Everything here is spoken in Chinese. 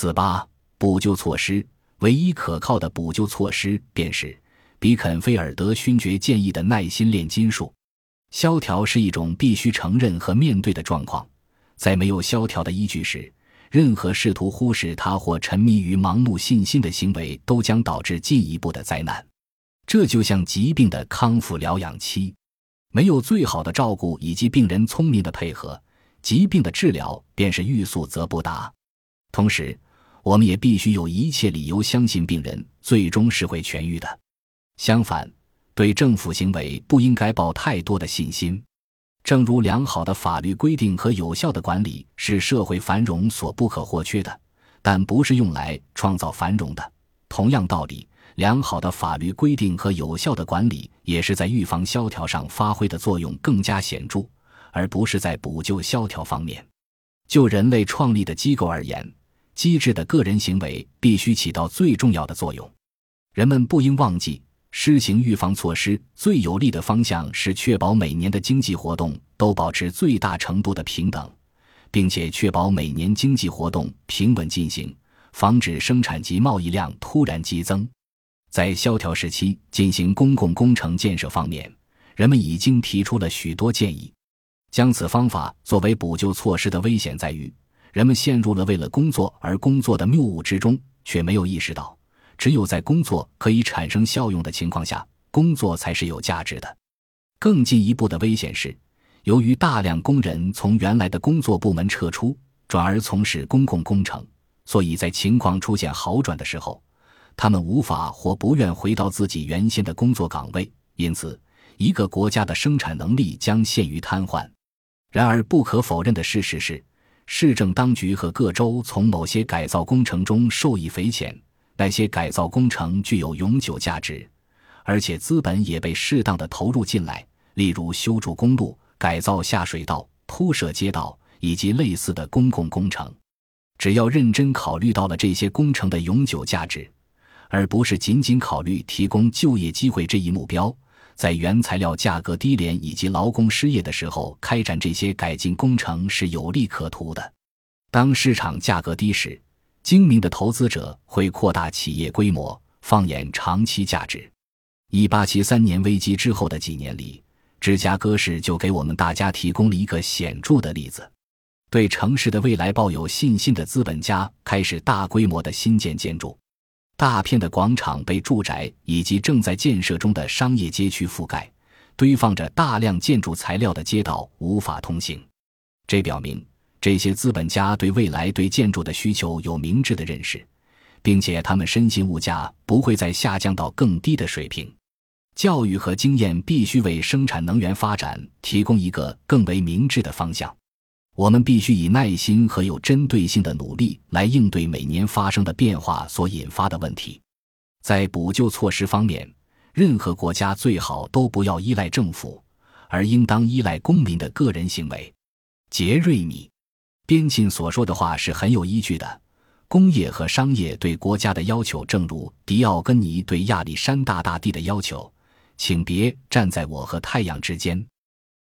四八补救措施，唯一可靠的补救措施便是比肯菲尔德勋爵建议的耐心炼金术。萧条是一种必须承认和面对的状况，在没有萧条的依据时，任何试图忽视它或沉迷于盲目信心的行为都将导致进一步的灾难。这就像疾病的康复疗养期，没有最好的照顾以及病人聪明的配合，疾病的治疗便是欲速则不达。同时，我们也必须有一切理由相信病人最终是会痊愈的。相反，对政府行为不应该抱太多的信心。正如良好的法律规定和有效的管理是社会繁荣所不可或缺的，但不是用来创造繁荣的。同样道理，良好的法律规定和有效的管理也是在预防萧条上发挥的作用更加显著，而不是在补救萧条方面。就人类创立的机构而言。机智的个人行为必须起到最重要的作用。人们不应忘记，施行预防措施最有利的方向是确保每年的经济活动都保持最大程度的平等，并且确保每年经济活动平稳进行，防止生产及贸易量突然激增。在萧条时期进行公共工程建设方面，人们已经提出了许多建议。将此方法作为补救措施的危险在于。人们陷入了为了工作而工作的谬误之中，却没有意识到，只有在工作可以产生效用的情况下，工作才是有价值的。更进一步的危险是，由于大量工人从原来的工作部门撤出，转而从事公共工程，所以在情况出现好转的时候，他们无法或不愿回到自己原先的工作岗位，因此，一个国家的生产能力将陷于瘫痪。然而，不可否认的事实是。市政当局和各州从某些改造工程中受益匪浅，那些改造工程具有永久价值，而且资本也被适当的投入进来，例如修筑公路、改造下水道、铺设街道以及类似的公共工程。只要认真考虑到了这些工程的永久价值，而不是仅仅考虑提供就业机会这一目标。在原材料价格低廉以及劳工失业的时候，开展这些改进工程是有利可图的。当市场价格低时，精明的投资者会扩大企业规模，放眼长期价值。一八七三年危机之后的几年里，芝加哥市就给我们大家提供了一个显著的例子：对城市的未来抱有信心的资本家开始大规模的新建建筑。大片的广场被住宅以及正在建设中的商业街区覆盖，堆放着大量建筑材料的街道无法通行。这表明这些资本家对未来对建筑的需求有明智的认识，并且他们深信物价不会再下降到更低的水平。教育和经验必须为生产能源发展提供一个更为明智的方向。我们必须以耐心和有针对性的努力来应对每年发生的变化所引发的问题。在补救措施方面，任何国家最好都不要依赖政府，而应当依赖公民的个人行为。杰瑞米·边沁所说的话是很有依据的。工业和商业对国家的要求，正如迪奥根尼对亚历山大大帝的要求：“请别站在我和太阳之间。”